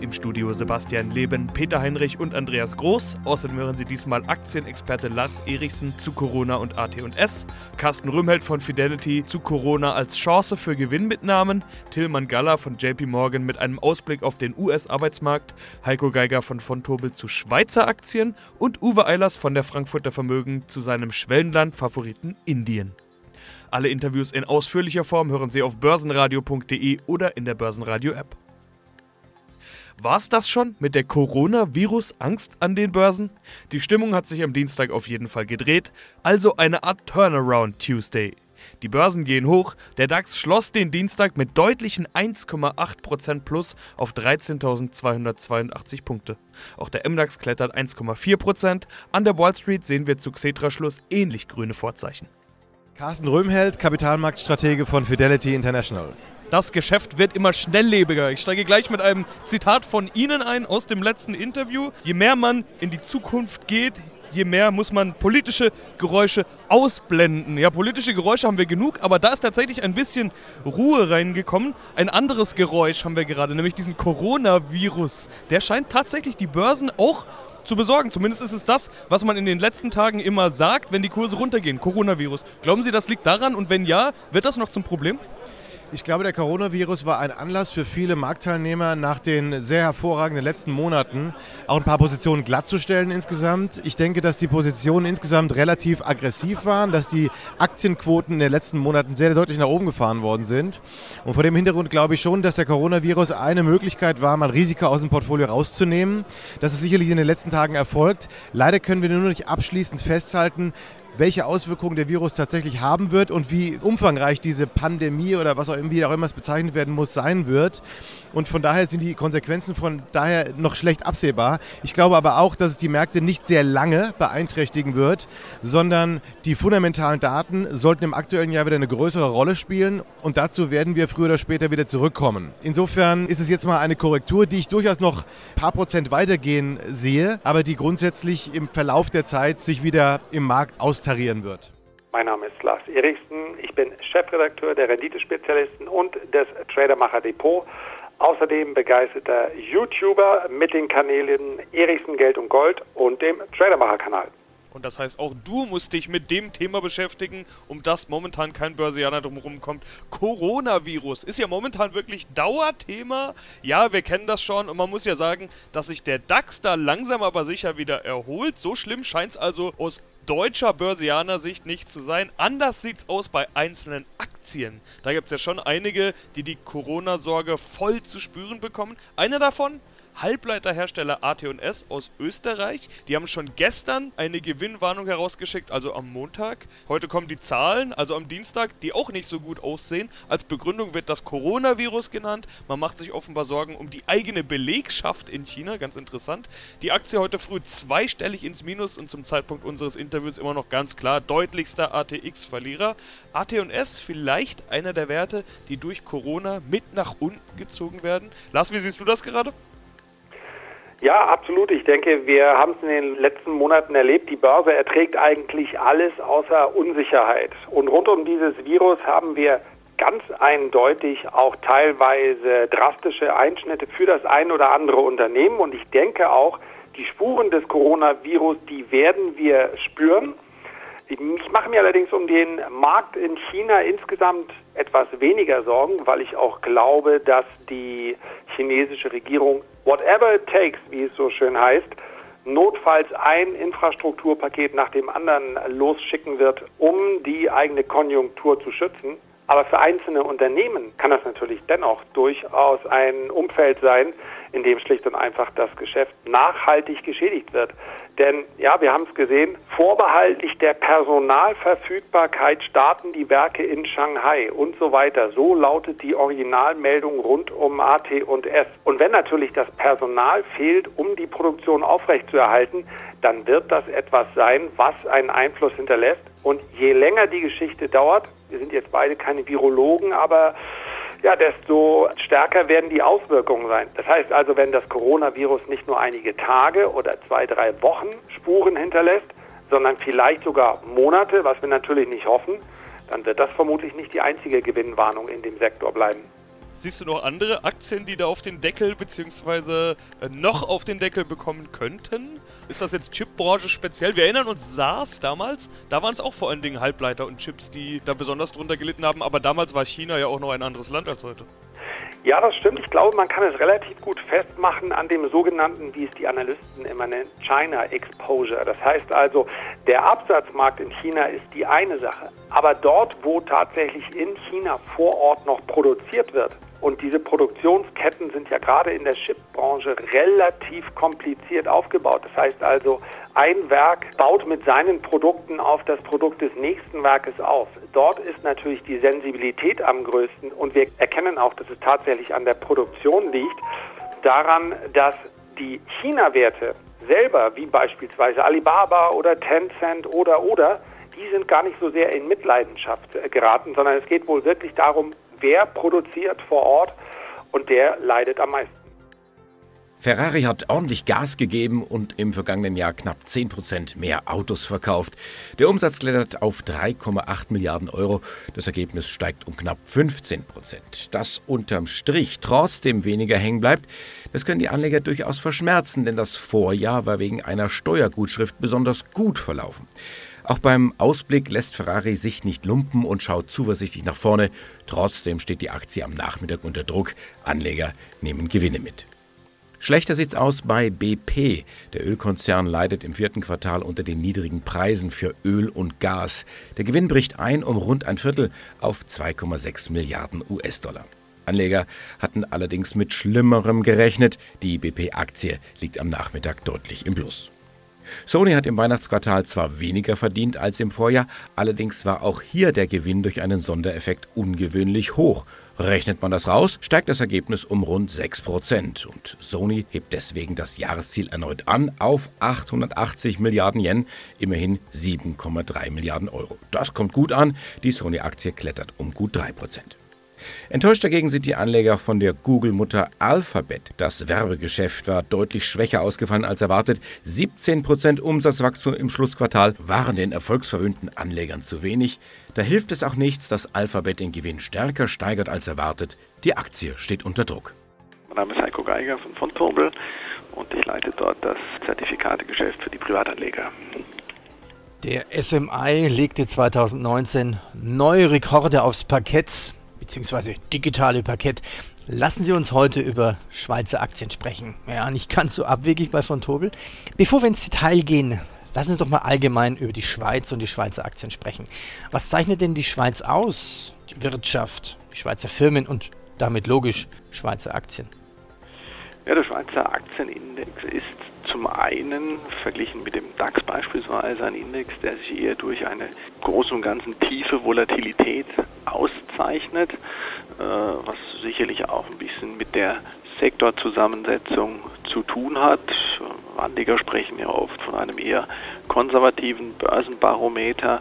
Im Studio Sebastian Leben, Peter Heinrich und Andreas Groß. Außerdem hören Sie diesmal Aktienexperte Lars Erichsen zu Corona und AT&S, Carsten Rümmelt von Fidelity zu Corona als Chance für Gewinnmitnahmen, Tillmann Galler von JP Morgan mit einem Ausblick auf den US-Arbeitsmarkt, Heiko Geiger von Fontobel zu Schweizer Aktien und Uwe Eilers von der Frankfurter Vermögen zu seinem Schwellenland-Favoriten Indien. Alle Interviews in ausführlicher Form hören Sie auf börsenradio.de oder in der Börsenradio-App. War's das schon mit der Coronavirus-Angst an den Börsen? Die Stimmung hat sich am Dienstag auf jeden Fall gedreht, also eine Art Turnaround Tuesday. Die Börsen gehen hoch, der DAX schloss den Dienstag mit deutlichen 1,8% plus auf 13.282 Punkte. Auch der MDAX klettert 1,4%, an der Wall Street sehen wir zu Xetra-Schluss ähnlich grüne Vorzeichen. Carsten Röhmheld, Kapitalmarktstratege von Fidelity International. Das Geschäft wird immer schnelllebiger. Ich steige gleich mit einem Zitat von Ihnen ein aus dem letzten Interview. Je mehr man in die Zukunft geht, je mehr muss man politische Geräusche ausblenden. Ja, politische Geräusche haben wir genug, aber da ist tatsächlich ein bisschen Ruhe reingekommen. Ein anderes Geräusch haben wir gerade, nämlich diesen Coronavirus. Der scheint tatsächlich die Börsen auch zu besorgen. Zumindest ist es das, was man in den letzten Tagen immer sagt, wenn die Kurse runtergehen. Coronavirus. Glauben Sie, das liegt daran? Und wenn ja, wird das noch zum Problem? Ich glaube, der Coronavirus war ein Anlass für viele Marktteilnehmer nach den sehr hervorragenden letzten Monaten auch ein paar Positionen glattzustellen insgesamt. Ich denke, dass die Positionen insgesamt relativ aggressiv waren, dass die Aktienquoten in den letzten Monaten sehr deutlich nach oben gefahren worden sind. Und vor dem Hintergrund glaube ich schon, dass der Coronavirus eine Möglichkeit war, mal Risiko aus dem Portfolio rauszunehmen. Das ist sicherlich in den letzten Tagen erfolgt. Leider können wir nur noch nicht abschließend festhalten, welche Auswirkungen der Virus tatsächlich haben wird und wie umfangreich diese Pandemie oder was auch immer, auch immer es bezeichnet werden muss, sein wird. Und von daher sind die Konsequenzen von daher noch schlecht absehbar. Ich glaube aber auch, dass es die Märkte nicht sehr lange beeinträchtigen wird, sondern die fundamentalen Daten sollten im aktuellen Jahr wieder eine größere Rolle spielen und dazu werden wir früher oder später wieder zurückkommen. Insofern ist es jetzt mal eine Korrektur, die ich durchaus noch ein paar Prozent weitergehen sehe, aber die grundsätzlich im Verlauf der Zeit sich wieder im Markt austauschen austarieren wird. Mein Name ist Lars Eriksen. Ich bin Chefredakteur der Renditespezialisten und des Tradermacher Depot. Außerdem begeisterter YouTuber mit den Kanälen Eriksen Geld und Gold und dem Tradermacher Kanal. Und das heißt, auch du musst dich mit dem Thema beschäftigen, um das momentan kein Börsianer drumherum kommt. Coronavirus ist ja momentan wirklich Dauerthema. Ja, wir kennen das schon und man muss ja sagen, dass sich der DAX da langsam aber sicher wieder erholt. So schlimm scheint es also aus deutscher Börsianer-Sicht nicht zu sein. Anders sieht es aus bei einzelnen Aktien. Da gibt es ja schon einige, die die Corona-Sorge voll zu spüren bekommen. Einer davon Halbleiterhersteller AT&S aus Österreich. Die haben schon gestern eine Gewinnwarnung herausgeschickt, also am Montag. Heute kommen die Zahlen, also am Dienstag, die auch nicht so gut aussehen. Als Begründung wird das Coronavirus genannt. Man macht sich offenbar Sorgen um die eigene Belegschaft in China, ganz interessant. Die Aktie heute früh zweistellig ins Minus und zum Zeitpunkt unseres Interviews immer noch ganz klar deutlichster ATX-Verlierer. AT&S vielleicht einer der Werte, die durch Corona mit nach unten gezogen werden. Lars, wie siehst du das gerade? Ja, absolut. Ich denke, wir haben es in den letzten Monaten erlebt. Die Börse erträgt eigentlich alles außer Unsicherheit. Und rund um dieses Virus haben wir ganz eindeutig auch teilweise drastische Einschnitte für das ein oder andere Unternehmen. Und ich denke auch, die Spuren des Coronavirus, die werden wir spüren. Ich mache mir allerdings um den Markt in China insgesamt etwas weniger Sorgen, weil ich auch glaube, dass die chinesische Regierung whatever it takes, wie es so schön heißt, notfalls ein Infrastrukturpaket nach dem anderen losschicken wird, um die eigene Konjunktur zu schützen. Aber für einzelne Unternehmen kann das natürlich dennoch durchaus ein Umfeld sein, in dem schlicht und einfach das Geschäft nachhaltig geschädigt wird. Denn ja, wir haben es gesehen, vorbehaltlich der Personalverfügbarkeit starten die Werke in Shanghai und so weiter. So lautet die Originalmeldung rund um AT und S. Und wenn natürlich das Personal fehlt, um die Produktion aufrechtzuerhalten, dann wird das etwas sein, was einen Einfluss hinterlässt. Und je länger die Geschichte dauert, Wir sind jetzt beide keine Virologen, aber ja, desto stärker werden die Auswirkungen sein. Das heißt also, wenn das Coronavirus nicht nur einige Tage oder zwei, drei Wochen Spuren hinterlässt, sondern vielleicht sogar Monate, was wir natürlich nicht hoffen, dann wird das vermutlich nicht die einzige Gewinnwarnung in dem Sektor bleiben. Siehst du noch andere Aktien, die da auf den Deckel bzw. Äh, noch auf den Deckel bekommen könnten? Ist das jetzt Chipbranche speziell? Wir erinnern uns SARS damals, da waren es auch vor allen Dingen Halbleiter und Chips, die da besonders drunter gelitten haben, aber damals war China ja auch noch ein anderes Land als heute. Ja, das stimmt. Ich glaube, man kann es relativ gut festmachen an dem sogenannten, wie es die Analysten immer nennen, China Exposure. Das heißt also, der Absatzmarkt in China ist die eine Sache. Aber dort, wo tatsächlich in China vor Ort noch produziert wird, und diese Produktionsketten sind ja gerade in der Chipbranche relativ kompliziert aufgebaut. Das heißt also, ein Werk baut mit seinen Produkten auf das Produkt des nächsten Werkes auf. Dort ist natürlich die Sensibilität am größten und wir erkennen auch, dass es tatsächlich an der Produktion liegt, daran, dass die China-Werte selber, wie beispielsweise Alibaba oder Tencent oder oder, die sind gar nicht so sehr in Mitleidenschaft geraten, sondern es geht wohl wirklich darum, wer produziert vor Ort und der leidet am meisten. Ferrari hat ordentlich Gas gegeben und im vergangenen Jahr knapp 10% mehr Autos verkauft. Der Umsatz klettert auf 3,8 Milliarden Euro. Das Ergebnis steigt um knapp 15%. Dass unterm Strich trotzdem weniger hängen bleibt, das können die Anleger durchaus verschmerzen, denn das Vorjahr war wegen einer Steuergutschrift besonders gut verlaufen. Auch beim Ausblick lässt Ferrari sich nicht lumpen und schaut zuversichtlich nach vorne. Trotzdem steht die Aktie am Nachmittag unter Druck. Anleger nehmen Gewinne mit. Schlechter sieht's aus bei BP. Der Ölkonzern leidet im vierten Quartal unter den niedrigen Preisen für Öl und Gas. Der Gewinn bricht ein um rund ein Viertel auf 2,6 Milliarden US-Dollar. Anleger hatten allerdings mit Schlimmerem gerechnet. Die BP-Aktie liegt am Nachmittag deutlich im Plus. Sony hat im Weihnachtsquartal zwar weniger verdient als im Vorjahr, allerdings war auch hier der Gewinn durch einen Sondereffekt ungewöhnlich hoch. Rechnet man das raus, steigt das Ergebnis um rund 6%. Und Sony hebt deswegen das Jahresziel erneut an auf 880 Milliarden Yen, immerhin 7,3 Milliarden Euro. Das kommt gut an, die Sony-Aktie klettert um gut 3%. Enttäuscht dagegen sind die Anleger von der Google-Mutter Alphabet. Das Werbegeschäft war deutlich schwächer ausgefallen als erwartet. 17% Umsatzwachstum im Schlussquartal waren den erfolgsverwöhnten Anlegern zu wenig. Da hilft es auch nichts, dass Alphabet den Gewinn stärker steigert als erwartet. Die Aktie steht unter Druck. Mein Name ist Heiko Geiger von von Turbel und ich leite dort das Zertifikategeschäft für die Privatanleger. Der SMI legte 2019 neue Rekorde aufs Parkett beziehungsweise digitale Parkett. Lassen Sie uns heute über Schweizer Aktien sprechen. Ja, nicht ganz so abwegig bei von Tobel. Bevor wir ins Detail gehen, lassen Sie doch mal allgemein über die Schweiz und die Schweizer Aktien sprechen. Was zeichnet denn die Schweiz aus? Die Wirtschaft, die Schweizer Firmen und damit logisch Schweizer Aktien. Ja, der Schweizer Aktienindex ist zum einen verglichen mit dem DAX beispielsweise ein Index, der sich eher durch eine große und ganzen tiefe Volatilität auszeichnet, äh, was sicherlich auch ein bisschen mit der Sektorzusammensetzung zu tun hat. Anleger sprechen ja oft von einem eher konservativen Börsenbarometer,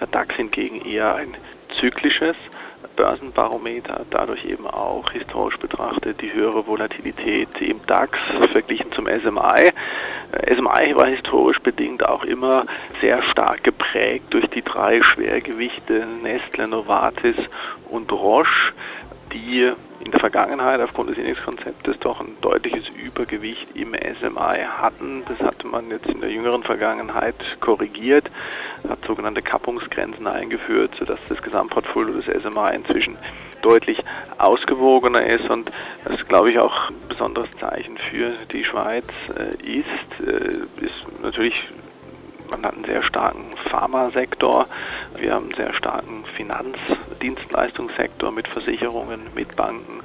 der DAX hingegen eher ein zyklisches. Börsenbarometer, dadurch eben auch historisch betrachtet die höhere Volatilität im DAX verglichen zum SMI. SMI war historisch bedingt auch immer sehr stark geprägt durch die drei Schwergewichte Nestle, Novartis und Roche die in der Vergangenheit aufgrund des Indexkonzeptes doch ein deutliches Übergewicht im SMI hatten. Das hatte man jetzt in der jüngeren Vergangenheit korrigiert, hat sogenannte Kappungsgrenzen eingeführt, sodass das Gesamtportfolio des SMI inzwischen deutlich ausgewogener ist und das glaube ich auch ein besonderes Zeichen für die Schweiz äh, ist, äh, ist natürlich man hat einen sehr starken Pharmasektor, wir haben einen sehr starken Finanzdienstleistungssektor mit Versicherungen, mit Banken.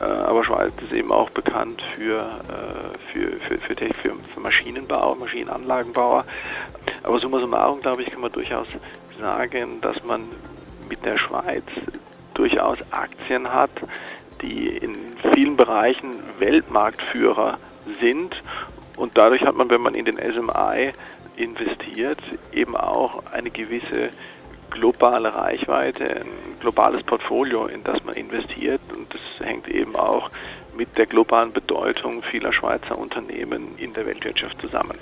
Äh, aber Schweiz ist eben auch bekannt für, äh, für, für, für, für, für Maschinenbau, Maschinenanlagenbauer. Aber summa summarum, glaube ich, kann man durchaus sagen, dass man mit der Schweiz durchaus Aktien hat, die in vielen Bereichen Weltmarktführer sind. Und dadurch hat man, wenn man in den SMI investiert, eben auch eine gewisse globale Reichweite, ein globales Portfolio, in das man investiert. Und das hängt eben auch mit der globalen Bedeutung vieler Schweizer Unternehmen in der Weltwirtschaft zusammen.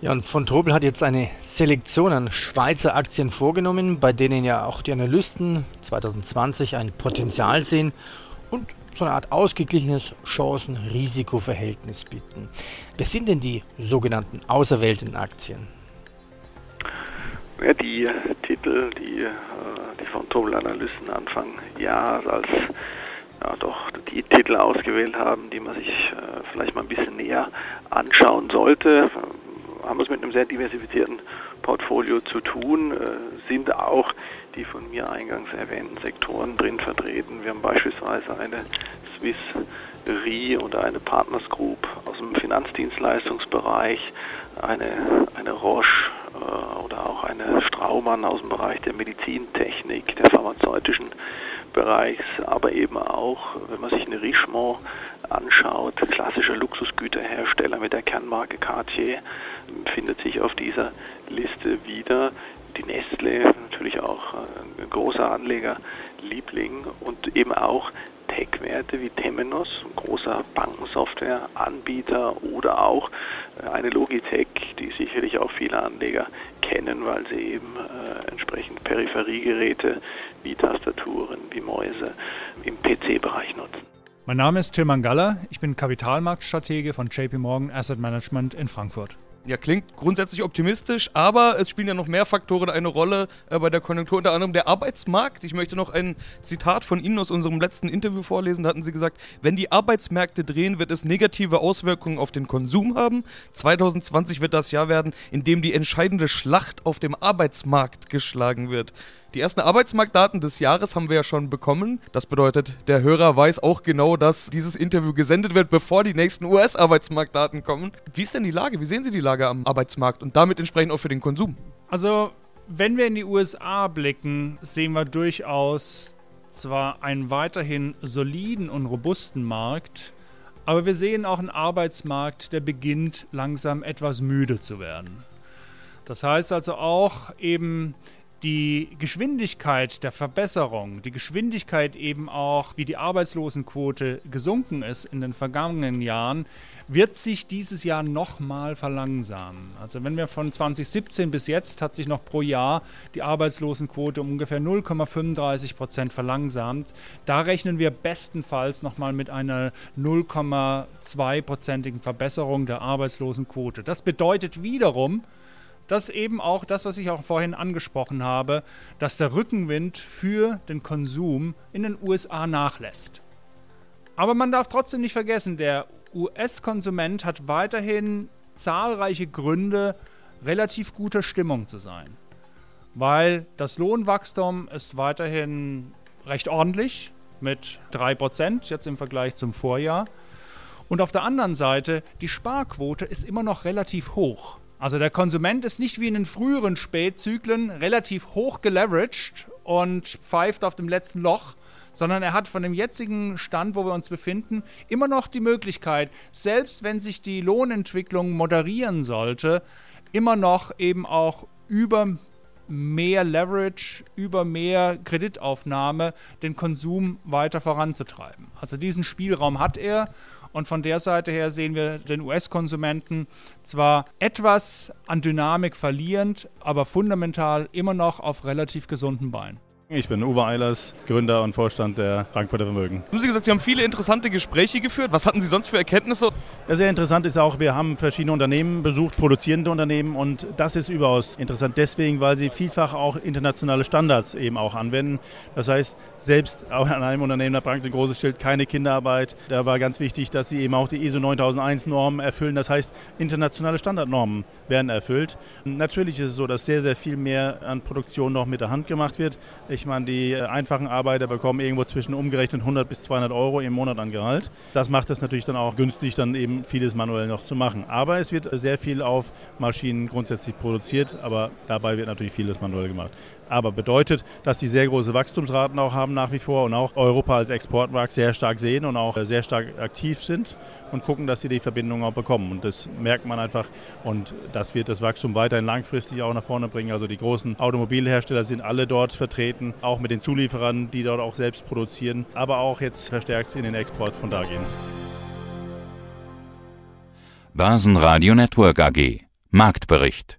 Ja, und von Tobel hat jetzt eine Selektion an Schweizer Aktien vorgenommen, bei denen ja auch die Analysten 2020 ein Potenzial sehen und so eine Art ausgeglichenes Chancen-Risiko-Verhältnis bieten. Wer sind denn die sogenannten Außerweltenaktien? Ja, die Titel, die, äh, die von Tobel-Analysten Anfang Jahres als ja, doch die Titel ausgewählt haben, die man sich äh, vielleicht mal ein bisschen näher anschauen sollte. Haben wir es mit einem sehr diversifizierten Portfolio zu tun, äh, sind auch die von mir eingangs erwähnten Sektoren drin vertreten. Wir haben beispielsweise eine Swiss Re oder eine Partners Group aus dem Finanzdienstleistungsbereich, eine, eine Roche äh, oder auch eine Straumann aus dem Bereich der Medizintechnik, der pharmazeutischen Bereichs, aber eben auch, wenn man sich eine Richemont anschaut, klassischer Luxusgüterhersteller mit der Kernmarke Cartier, findet sich auf dieser Liste wieder. Die Nestle, natürlich auch ein großer Anlegerliebling und eben auch Tech-Werte wie Temenos, ein großer Bankensoftware-Anbieter oder auch eine Logitech, die sicherlich auch viele Anleger kennen, weil sie eben äh, entsprechend Peripheriegeräte wie Tastaturen, wie Mäuse im PC-Bereich nutzen. Mein Name ist Till Mangalla, ich bin Kapitalmarktstratege von JP Morgan Asset Management in Frankfurt. Ja, klingt grundsätzlich optimistisch, aber es spielen ja noch mehr Faktoren eine Rolle äh, bei der Konjunktur, unter anderem der Arbeitsmarkt. Ich möchte noch ein Zitat von Ihnen aus unserem letzten Interview vorlesen. Da hatten Sie gesagt, wenn die Arbeitsmärkte drehen, wird es negative Auswirkungen auf den Konsum haben. 2020 wird das Jahr werden, in dem die entscheidende Schlacht auf dem Arbeitsmarkt geschlagen wird. Die ersten Arbeitsmarktdaten des Jahres haben wir ja schon bekommen. Das bedeutet, der Hörer weiß auch genau, dass dieses Interview gesendet wird, bevor die nächsten US-Arbeitsmarktdaten kommen. Wie ist denn die Lage? Wie sehen Sie die Lage am Arbeitsmarkt und damit entsprechend auch für den Konsum? Also, wenn wir in die USA blicken, sehen wir durchaus zwar einen weiterhin soliden und robusten Markt, aber wir sehen auch einen Arbeitsmarkt, der beginnt langsam etwas müde zu werden. Das heißt also auch eben die Geschwindigkeit der Verbesserung, die Geschwindigkeit eben auch, wie die Arbeitslosenquote gesunken ist in den vergangenen Jahren, wird sich dieses Jahr nochmal verlangsamen. Also wenn wir von 2017 bis jetzt hat sich noch pro Jahr die Arbeitslosenquote um ungefähr 0,35 Prozent verlangsamt. Da rechnen wir bestenfalls nochmal mit einer 0,2-prozentigen Verbesserung der Arbeitslosenquote. Das bedeutet wiederum, dass eben auch das, was ich auch vorhin angesprochen habe, dass der Rückenwind für den Konsum in den USA nachlässt. Aber man darf trotzdem nicht vergessen, der US-Konsument hat weiterhin zahlreiche Gründe, relativ guter Stimmung zu sein. Weil das Lohnwachstum ist weiterhin recht ordentlich mit 3% jetzt im Vergleich zum Vorjahr. Und auf der anderen Seite, die Sparquote ist immer noch relativ hoch. Also der Konsument ist nicht wie in den früheren Spätzyklen relativ hoch geleveraged und pfeift auf dem letzten Loch, sondern er hat von dem jetzigen Stand, wo wir uns befinden, immer noch die Möglichkeit, selbst wenn sich die Lohnentwicklung moderieren sollte, immer noch eben auch über mehr Leverage, über mehr Kreditaufnahme den Konsum weiter voranzutreiben. Also diesen Spielraum hat er und von der Seite her sehen wir den US-Konsumenten zwar etwas an Dynamik verlierend, aber fundamental immer noch auf relativ gesunden Beinen. Ich bin Uwe Eilers, Gründer und Vorstand der Frankfurter Vermögen. Haben Sie gesagt, Sie haben viele interessante Gespräche geführt. Was hatten Sie sonst für Erkenntnisse? Ja, sehr interessant ist auch, wir haben verschiedene Unternehmen besucht, produzierende Unternehmen und das ist überaus interessant deswegen, weil sie vielfach auch internationale Standards eben auch anwenden. Das heißt, selbst auch an einem Unternehmen, da prangt ein großes Schild, keine Kinderarbeit. Da war ganz wichtig, dass sie eben auch die ISO 9001 Normen erfüllen. Das heißt, internationale Standardnormen werden erfüllt. Natürlich ist es so, dass sehr, sehr viel mehr an Produktion noch mit der Hand gemacht wird. Ich ich meine, die äh, einfachen Arbeiter bekommen irgendwo zwischen umgerechnet 100 bis 200 Euro im Monat an Gehalt. Das macht es natürlich dann auch günstig, dann eben vieles manuell noch zu machen. Aber es wird sehr viel auf Maschinen grundsätzlich produziert, aber dabei wird natürlich vieles manuell gemacht. Aber bedeutet, dass sie sehr große Wachstumsraten auch haben nach wie vor und auch Europa als Exportmarkt sehr stark sehen und auch sehr stark aktiv sind und gucken, dass sie die Verbindung auch bekommen. Und das merkt man einfach und das wird das Wachstum weiterhin langfristig auch nach vorne bringen. Also die großen Automobilhersteller sind alle dort vertreten, auch mit den Zulieferern, die dort auch selbst produzieren, aber auch jetzt verstärkt in den Export von da gehen. Börsenradio Network AG Marktbericht